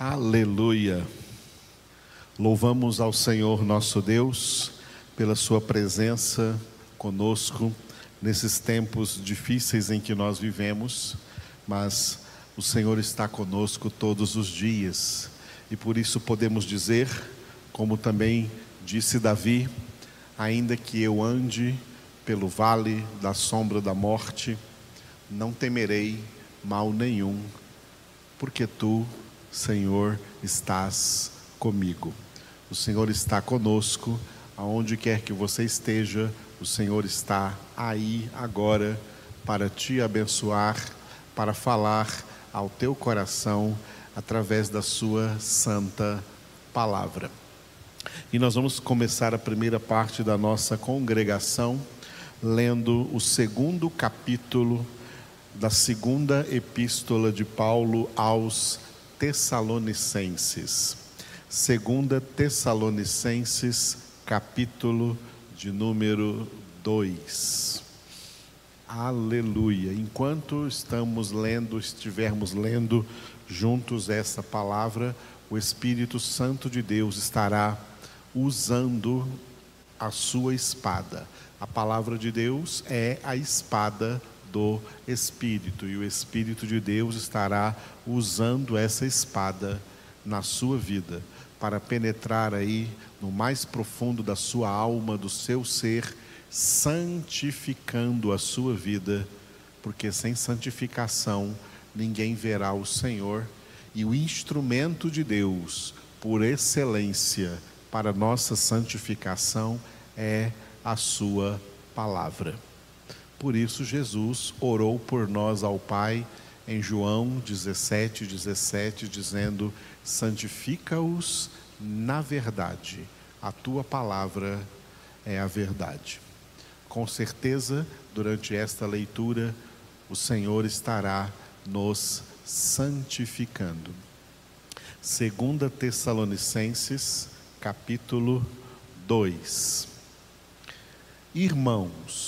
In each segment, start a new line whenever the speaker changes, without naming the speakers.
Aleluia. Louvamos ao Senhor nosso Deus pela Sua presença conosco nesses tempos difíceis em que nós vivemos, mas o Senhor está conosco todos os dias e por isso podemos dizer, como também disse Davi, ainda que eu ande pelo vale da sombra da morte, não temerei mal nenhum, porque tu, Senhor, estás comigo. O Senhor está conosco, aonde quer que você esteja, o Senhor está aí agora para te abençoar, para falar ao teu coração através da sua santa palavra. E nós vamos começar a primeira parte da nossa congregação lendo o segundo capítulo da segunda epístola de Paulo aos Tessalonicenses. Segunda Tessalonicenses, capítulo de número 2. Aleluia. Enquanto estamos lendo, estivermos lendo juntos essa palavra, o Espírito Santo de Deus estará usando a sua espada. A palavra de Deus é a espada do Espírito, e o Espírito de Deus estará usando essa espada na sua vida para penetrar aí no mais profundo da sua alma, do seu ser, santificando a sua vida, porque sem santificação ninguém verá o Senhor, e o instrumento de Deus, por excelência, para nossa santificação é a sua palavra. Por isso, Jesus orou por nós ao Pai em João 17, 17, dizendo: Santifica-os na verdade, a tua palavra é a verdade. Com certeza, durante esta leitura, o Senhor estará nos santificando. Segunda Tessalonicenses, capítulo 2. Irmãos,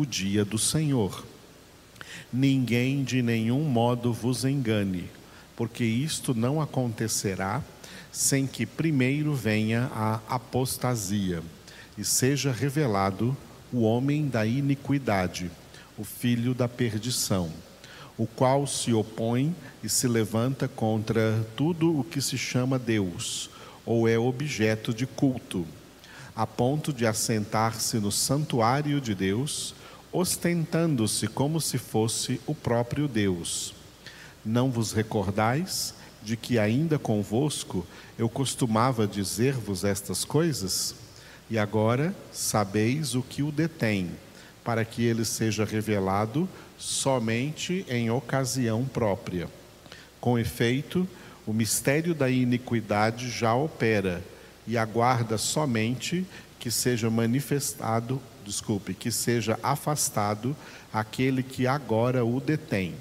o dia do Senhor. Ninguém de nenhum modo vos engane, porque isto não acontecerá sem que primeiro venha a apostasia e seja revelado o homem da iniquidade, o filho da perdição, o qual se opõe e se levanta contra tudo o que se chama Deus ou é objeto de culto, a ponto de assentar-se no santuário de Deus ostentando-se como se fosse o próprio Deus. Não vos recordais de que ainda convosco eu costumava dizer-vos estas coisas? E agora sabeis o que o detém, para que ele seja revelado somente em ocasião própria. Com efeito, o mistério da iniquidade já opera e aguarda somente que seja manifestado desculpe, que seja afastado aquele que agora o detém.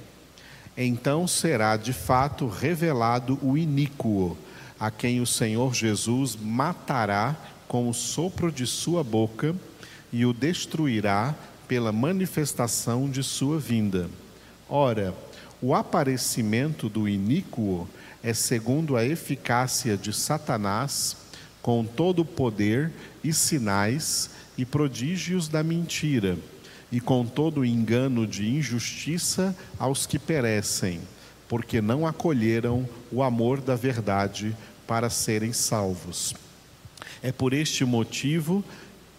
Então será de fato revelado o iníquo, a quem o Senhor Jesus matará com o sopro de sua boca e o destruirá pela manifestação de sua vinda. Ora, o aparecimento do iníquo é segundo a eficácia de Satanás, com todo o poder e sinais e prodígios da mentira, e com todo o engano de injustiça aos que perecem, porque não acolheram o amor da verdade para serem salvos. É por este motivo,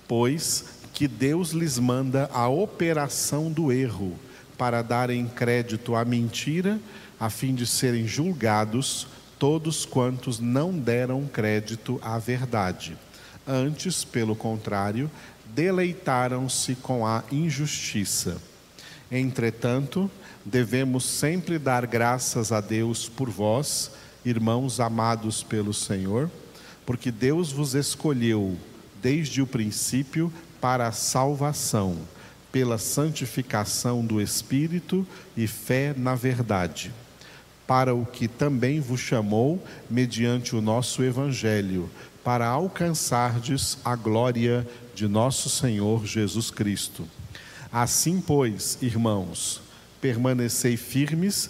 pois, que Deus lhes manda a operação do erro, para darem crédito à mentira, a fim de serem julgados todos quantos não deram crédito à verdade. Antes, pelo contrário, deleitaram-se com a injustiça. Entretanto, devemos sempre dar graças a Deus por vós, irmãos amados pelo Senhor, porque Deus vos escolheu desde o princípio para a salvação, pela santificação do Espírito e fé na verdade, para o que também vos chamou mediante o nosso Evangelho, para alcançardes a glória de nosso Senhor Jesus Cristo. Assim, pois, irmãos, permanecei firmes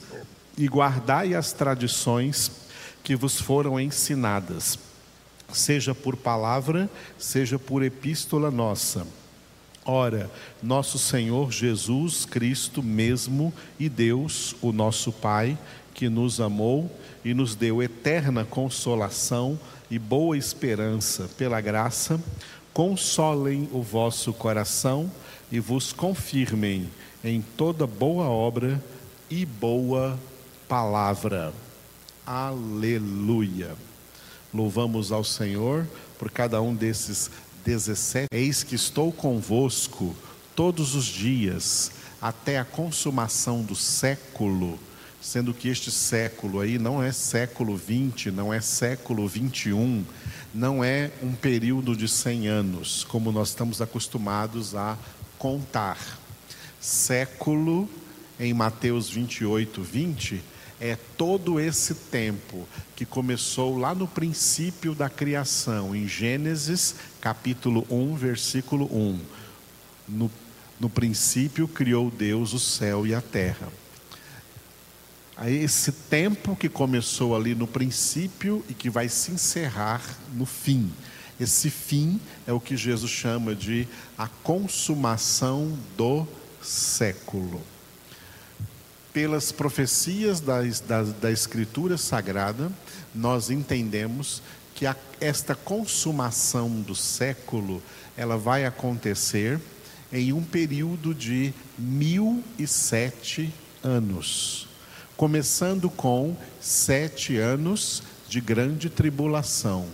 e guardai as tradições que vos foram ensinadas, seja por palavra, seja por epístola nossa. Ora, nosso Senhor Jesus Cristo mesmo e Deus, o nosso Pai, que nos amou e nos deu eterna consolação e boa esperança pela graça, consolem o vosso coração e vos confirmem em toda boa obra e boa palavra. Aleluia. Louvamos ao Senhor por cada um desses 17. Eis que estou convosco todos os dias, até a consumação do século, sendo que este século aí não é século 20, não é século 21, não é um período de 100 anos, como nós estamos acostumados a contar. Século, em Mateus 28, 20, é todo esse tempo que começou lá no princípio da criação, em Gênesis capítulo 1, versículo 1. No, no princípio criou Deus o céu e a terra. Aí esse tempo que começou ali no princípio e que vai se encerrar no fim. Esse fim é o que Jesus chama de a consumação do século. Pelas profecias da, da, da Escritura Sagrada, nós entendemos que a, esta consumação do século ela vai acontecer em um período de mil e sete anos, começando com sete anos de grande tribulação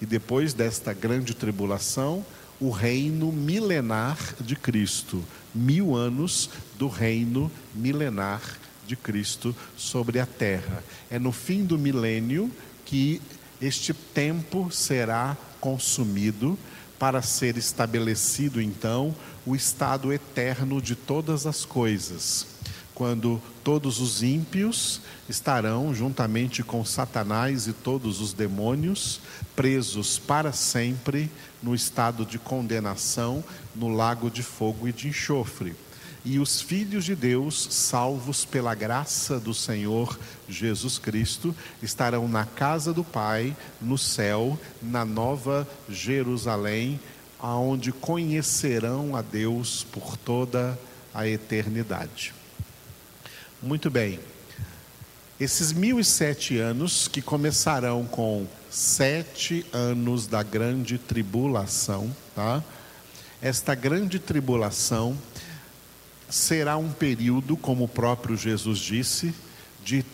e depois desta grande tribulação, o reino milenar de Cristo. Mil anos do reino milenar de Cristo sobre a terra. É no fim do milênio que este tempo será consumido para ser estabelecido então o estado eterno de todas as coisas quando todos os ímpios estarão juntamente com Satanás e todos os demônios presos para sempre no estado de condenação no lago de fogo e de enxofre. E os filhos de Deus, salvos pela graça do Senhor Jesus Cristo, estarão na casa do Pai, no céu, na nova Jerusalém, aonde conhecerão a Deus por toda a eternidade. Muito bem. Esses mil e sete anos, que começarão com sete anos da grande tribulação, tá? Esta grande tribulação será um período, como o próprio Jesus disse, de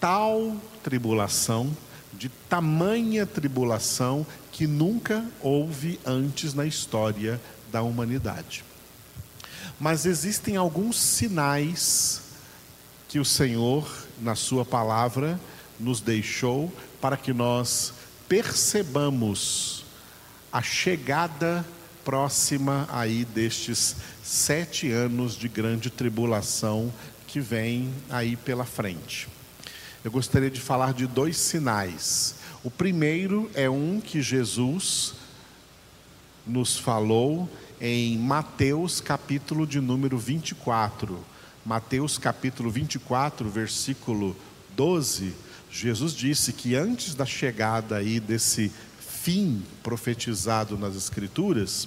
tal tribulação, de tamanha tribulação que nunca houve antes na história da humanidade. Mas existem alguns sinais que o Senhor, na Sua palavra, nos deixou para que nós percebamos a chegada próxima aí destes sete anos de grande tribulação que vem aí pela frente. Eu gostaria de falar de dois sinais. O primeiro é um que Jesus nos falou em Mateus, capítulo de número 24 Mateus capítulo 24, versículo 12, Jesus disse que antes da chegada aí desse fim profetizado nas Escrituras,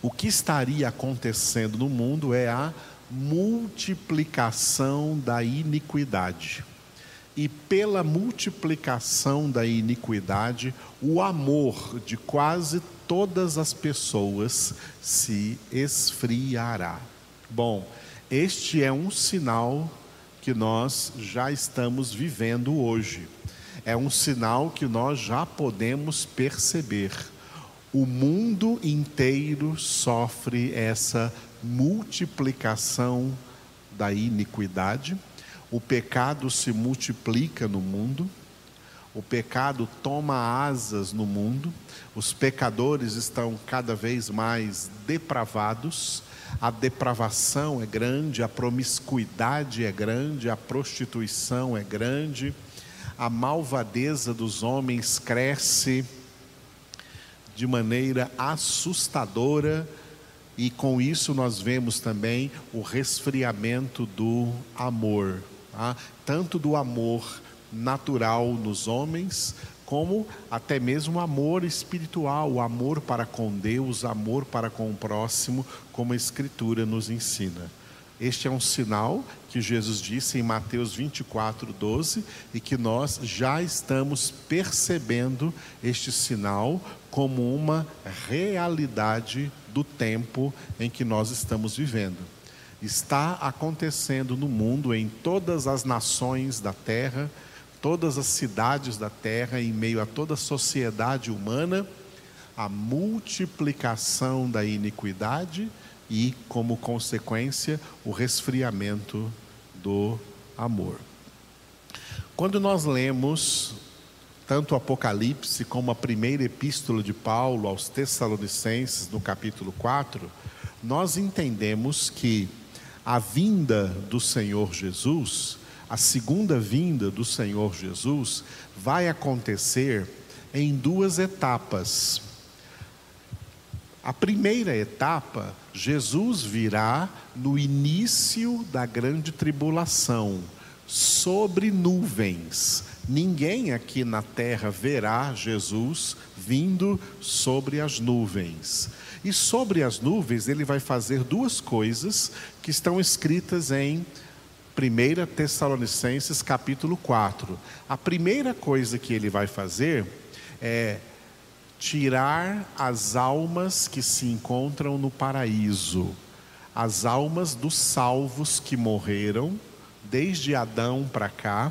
o que estaria acontecendo no mundo é a multiplicação da iniquidade. E pela multiplicação da iniquidade, o amor de quase todas as pessoas se esfriará. Bom, este é um sinal que nós já estamos vivendo hoje. É um sinal que nós já podemos perceber. O mundo inteiro sofre essa multiplicação da iniquidade. O pecado se multiplica no mundo O pecado toma asas no mundo, os pecadores estão cada vez mais depravados, a depravação é grande, a promiscuidade é grande, a prostituição é grande, a malvadeza dos homens cresce de maneira assustadora e com isso nós vemos também o resfriamento do amor, tá? tanto do amor natural nos homens, como até mesmo amor espiritual, amor para com Deus, amor para com o próximo, como a Escritura nos ensina. Este é um sinal que Jesus disse em Mateus 24, 12, e que nós já estamos percebendo este sinal como uma realidade do tempo em que nós estamos vivendo. Está acontecendo no mundo, em todas as nações da terra, todas as cidades da terra, em meio a toda a sociedade humana, a multiplicação da iniquidade e, como consequência, o resfriamento do amor. Quando nós lemos tanto o Apocalipse como a primeira epístola de Paulo aos Tessalonicenses, no capítulo 4, nós entendemos que a vinda do Senhor Jesus a segunda vinda do Senhor Jesus vai acontecer em duas etapas. A primeira etapa, Jesus virá no início da grande tribulação, sobre nuvens. Ninguém aqui na terra verá Jesus vindo sobre as nuvens. E sobre as nuvens, ele vai fazer duas coisas que estão escritas em 1 Tessalonicenses capítulo 4. A primeira coisa que ele vai fazer é tirar as almas que se encontram no paraíso, as almas dos salvos que morreram, desde Adão para cá,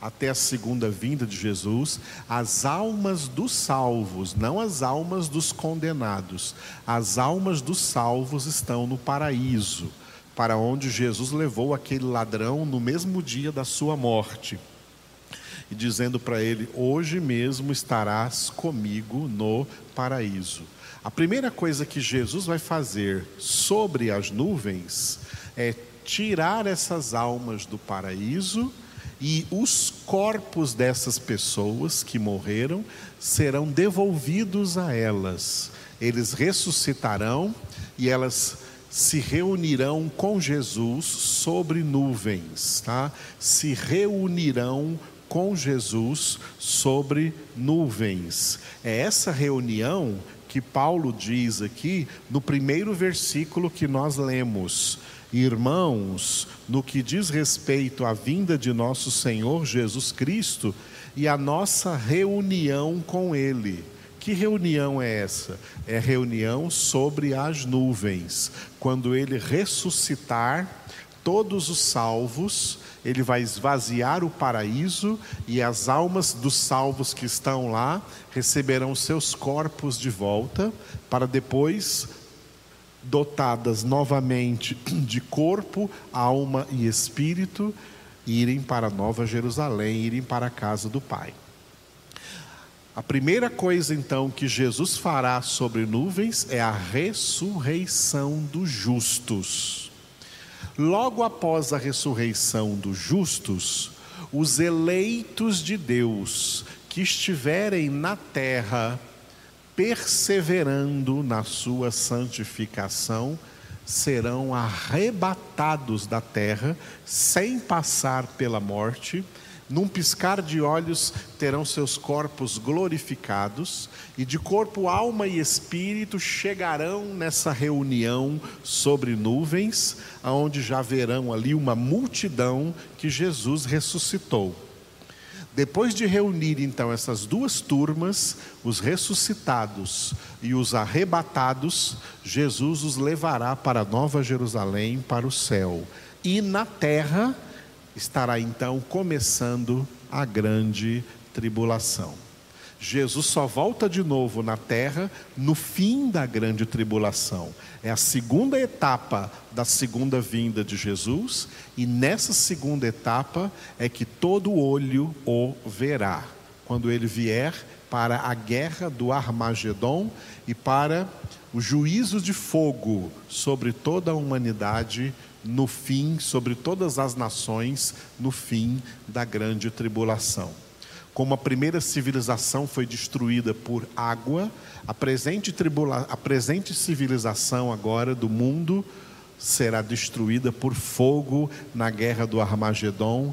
até a segunda vinda de Jesus, as almas dos salvos, não as almas dos condenados, as almas dos salvos estão no paraíso para onde Jesus levou aquele ladrão no mesmo dia da sua morte. E dizendo para ele: Hoje mesmo estarás comigo no paraíso. A primeira coisa que Jesus vai fazer sobre as nuvens é tirar essas almas do paraíso e os corpos dessas pessoas que morreram serão devolvidos a elas. Eles ressuscitarão e elas se reunirão com Jesus sobre nuvens, tá? Se reunirão com Jesus sobre nuvens. É essa reunião que Paulo diz aqui no primeiro versículo que nós lemos. Irmãos, no que diz respeito à vinda de nosso Senhor Jesus Cristo e a nossa reunião com Ele. Que reunião é essa? É reunião sobre as nuvens. Quando ele ressuscitar todos os salvos, ele vai esvaziar o paraíso e as almas dos salvos que estão lá receberão seus corpos de volta para depois dotadas novamente de corpo, alma e espírito irem para Nova Jerusalém, irem para a casa do Pai. A primeira coisa então que Jesus fará sobre nuvens é a ressurreição dos justos. Logo após a ressurreição dos justos, os eleitos de Deus que estiverem na terra, perseverando na sua santificação, serão arrebatados da terra sem passar pela morte num piscar de olhos terão seus corpos glorificados, e de corpo, alma e espírito chegarão nessa reunião sobre nuvens, aonde já verão ali uma multidão que Jesus ressuscitou. Depois de reunir então essas duas turmas, os ressuscitados e os arrebatados, Jesus os levará para Nova Jerusalém, para o céu. E na terra, estará então começando a grande tribulação. Jesus só volta de novo na terra no fim da grande tribulação. É a segunda etapa da segunda vinda de Jesus, e nessa segunda etapa é que todo olho o verá. quando ele vier para a guerra do Armagedon e para o juízo de fogo sobre toda a humanidade no fim, sobre todas as nações, no fim da grande tribulação. Como a primeira civilização foi destruída por água, a presente, tribula... a presente civilização agora do mundo será destruída por fogo na guerra do Armagedon,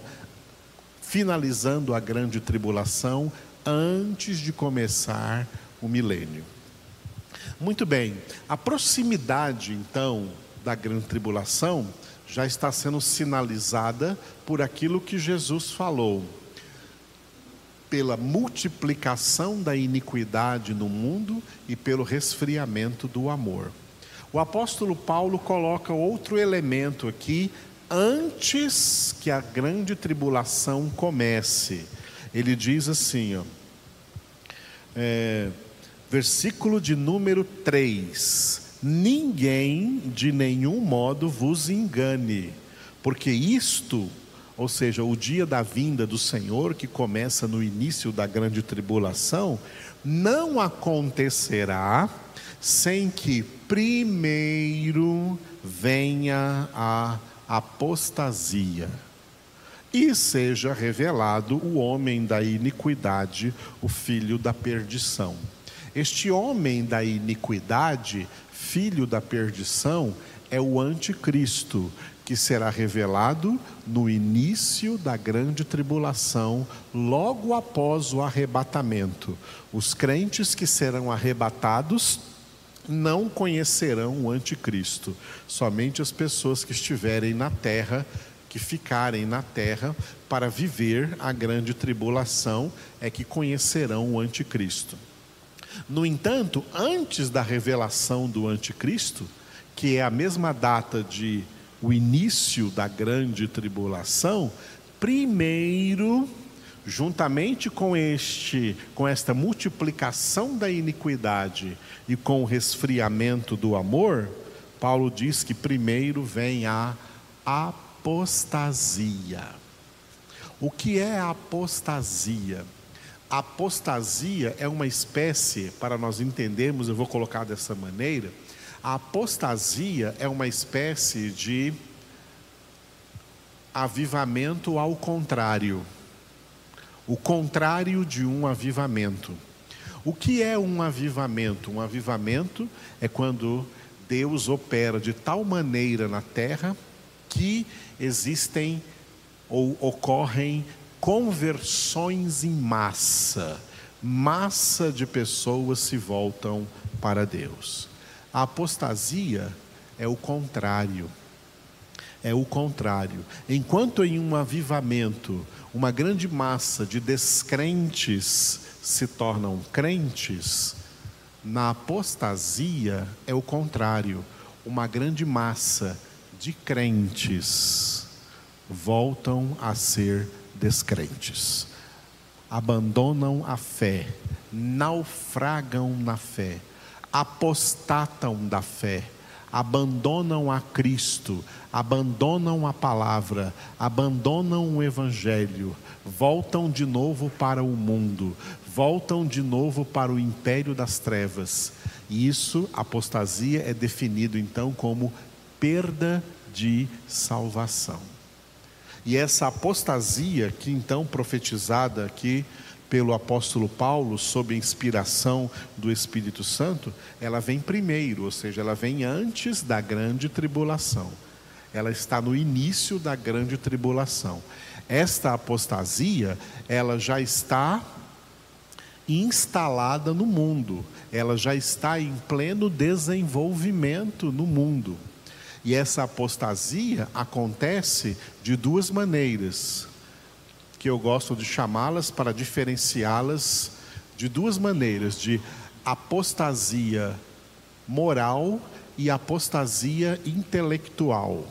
finalizando a grande tribulação antes de começar o milênio. Muito bem, a proximidade então da grande tribulação já está sendo sinalizada por aquilo que Jesus falou. Pela multiplicação da iniquidade no mundo e pelo resfriamento do amor. O apóstolo Paulo coloca outro elemento aqui antes que a grande tribulação comece. Ele diz assim, ó, é, versículo de número 3: Ninguém de nenhum modo vos engane, porque isto, ou seja, o dia da vinda do Senhor, que começa no início da grande tribulação, não acontecerá sem que primeiro venha a apostasia e seja revelado o homem da iniquidade, o filho da perdição. Este homem da iniquidade, filho da perdição, é o anticristo, que será revelado no início da grande tribulação, logo após o arrebatamento. Os crentes que serão arrebatados não conhecerão o anticristo, somente as pessoas que estiverem na terra, que ficarem na terra para viver a grande tribulação, é que conhecerão o anticristo. No entanto, antes da revelação do anticristo, que é a mesma data de o início da grande tribulação, primeiro juntamente com este, com esta multiplicação da iniquidade e com o resfriamento do amor, Paulo diz que primeiro vem a apostasia. O que é apostasia? Apostasia é uma espécie, para nós entendermos, eu vou colocar dessa maneira, a apostasia é uma espécie de avivamento ao contrário o contrário de um avivamento. O que é um avivamento? Um avivamento é quando Deus opera de tal maneira na terra que existem ou ocorrem conversões em massa. Massa de pessoas se voltam para Deus. A apostasia é o contrário. É o contrário. Enquanto em um avivamento uma grande massa de descrentes se tornam crentes, na apostasia é o contrário. Uma grande massa de crentes voltam a ser descrentes, abandonam a fé, naufragam na fé, apostatam da fé abandonam a Cristo, abandonam a palavra, abandonam o Evangelho, voltam de novo para o mundo, voltam de novo para o império das trevas. E isso, apostasia, é definido então como perda de salvação. E essa apostasia, que então profetizada aqui pelo apóstolo Paulo, sob inspiração do Espírito Santo, ela vem primeiro, ou seja, ela vem antes da grande tribulação. Ela está no início da grande tribulação. Esta apostasia, ela já está instalada no mundo, ela já está em pleno desenvolvimento no mundo. E essa apostasia acontece de duas maneiras que eu gosto de chamá-las para diferenciá-las de duas maneiras: de apostasia moral e apostasia intelectual.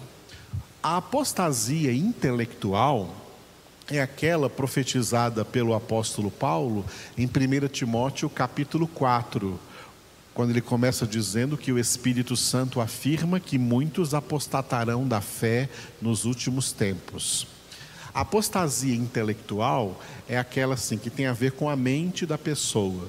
A apostasia intelectual é aquela profetizada pelo apóstolo Paulo em 1 Timóteo capítulo 4, quando ele começa dizendo que o Espírito Santo afirma que muitos apostatarão da fé nos últimos tempos. A apostasia intelectual é aquela assim que tem a ver com a mente da pessoa.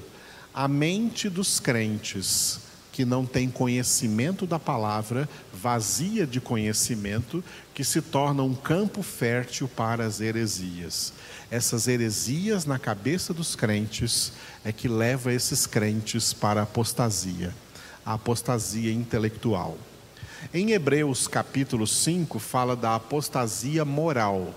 A mente dos crentes que não tem conhecimento da palavra, vazia de conhecimento, que se torna um campo fértil para as heresias. Essas heresias na cabeça dos crentes é que leva esses crentes para a apostasia, a apostasia intelectual. Em Hebreus capítulo 5 fala da apostasia moral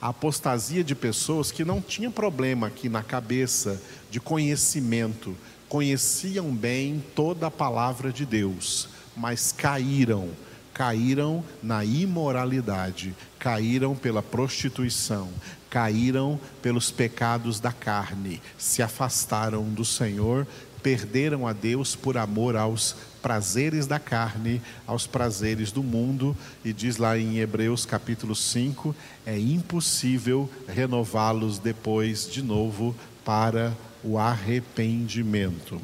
a apostasia de pessoas que não tinham problema aqui na cabeça de conhecimento, conheciam bem toda a palavra de Deus, mas caíram, caíram na imoralidade, caíram pela prostituição, caíram pelos pecados da carne, se afastaram do Senhor, perderam a Deus por amor aos prazeres da carne, aos prazeres do mundo, e diz lá em Hebreus capítulo 5: é impossível renová-los depois de novo para o arrependimento.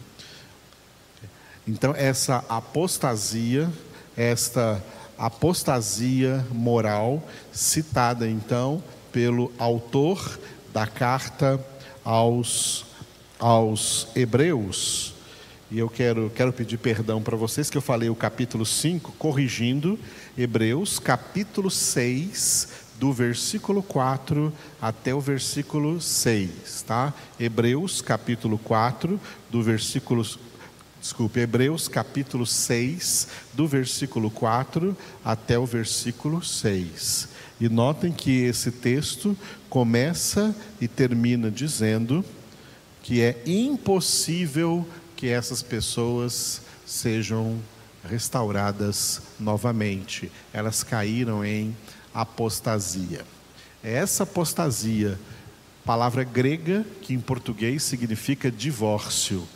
Então, essa apostasia, esta apostasia moral, citada então pelo autor da carta aos, aos Hebreus, e eu quero, quero pedir perdão para vocês que eu falei o capítulo 5, corrigindo Hebreus, capítulo 6, do versículo 4 até o versículo 6, tá? Hebreus, capítulo 4, do versículo Desculpe, Hebreus capítulo 6, do versículo 4 até o versículo 6. E notem que esse texto começa e termina dizendo que é impossível que essas pessoas sejam restauradas novamente. Elas caíram em apostasia. É essa apostasia, palavra grega que em português significa divórcio.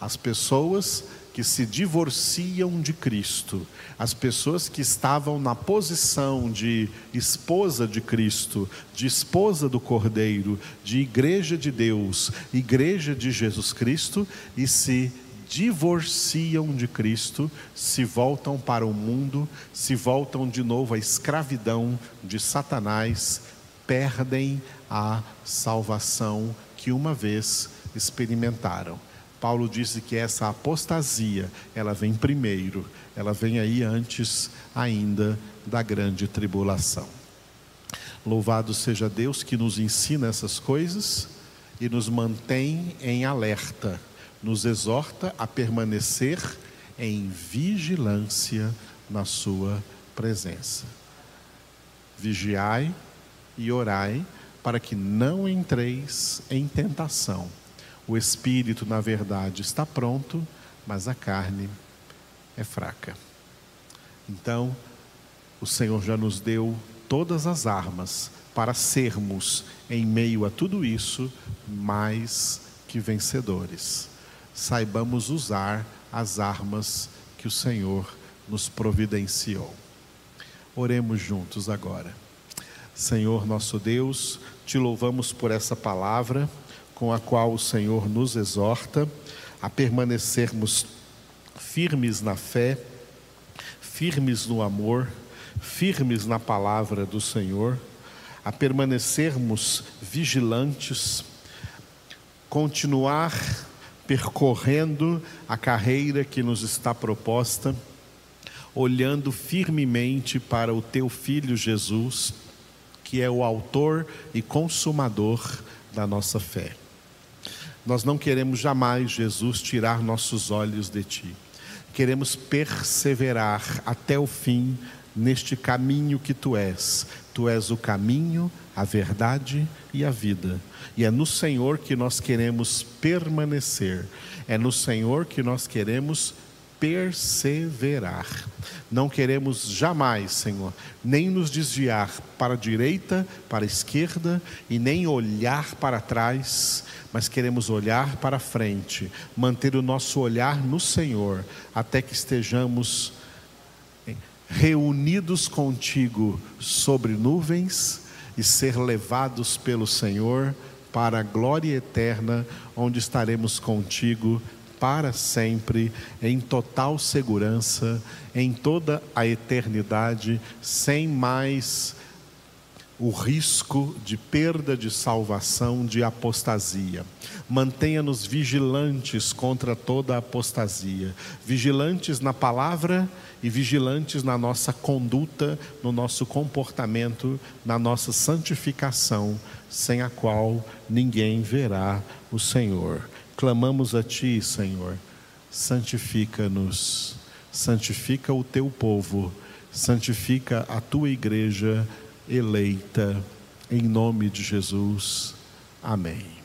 As pessoas que se divorciam de Cristo, as pessoas que estavam na posição de esposa de Cristo, de esposa do Cordeiro, de igreja de Deus, igreja de Jesus Cristo e se divorciam de Cristo, se voltam para o mundo, se voltam de novo à escravidão de Satanás, perdem a salvação que uma vez experimentaram. Paulo disse que essa apostasia, ela vem primeiro, ela vem aí antes ainda da grande tribulação. Louvado seja Deus que nos ensina essas coisas e nos mantém em alerta, nos exorta a permanecer em vigilância na Sua presença. Vigiai e orai para que não entreis em tentação o espírito, na verdade, está pronto, mas a carne é fraca. Então, o Senhor já nos deu todas as armas para sermos, em meio a tudo isso, mais que vencedores. Saibamos usar as armas que o Senhor nos providenciou. Oremos juntos agora. Senhor nosso Deus, te louvamos por essa palavra com a qual o Senhor nos exorta a permanecermos firmes na fé, firmes no amor, firmes na palavra do Senhor, a permanecermos vigilantes, continuar percorrendo a carreira que nos está proposta, olhando firmemente para o teu filho Jesus, que é o autor e consumador da nossa fé. Nós não queremos jamais, Jesus, tirar nossos olhos de Ti. Queremos perseverar até o fim neste caminho que Tu és. Tu és o caminho, a verdade e a vida. E é no Senhor que nós queremos permanecer. É no Senhor que nós queremos perseverar. Não queremos jamais, Senhor, nem nos desviar para a direita, para a esquerda e nem olhar para trás, mas queremos olhar para frente, manter o nosso olhar no Senhor, até que estejamos reunidos contigo sobre nuvens e ser levados pelo Senhor para a glória eterna, onde estaremos contigo para sempre, em total segurança, em toda a eternidade, sem mais o risco de perda de salvação, de apostasia. Mantenha-nos vigilantes contra toda apostasia, vigilantes na palavra e vigilantes na nossa conduta, no nosso comportamento, na nossa santificação, sem a qual ninguém verá o Senhor. Clamamos a Ti, Senhor, santifica-nos, santifica o Teu povo, santifica a Tua igreja eleita, em nome de Jesus. Amém.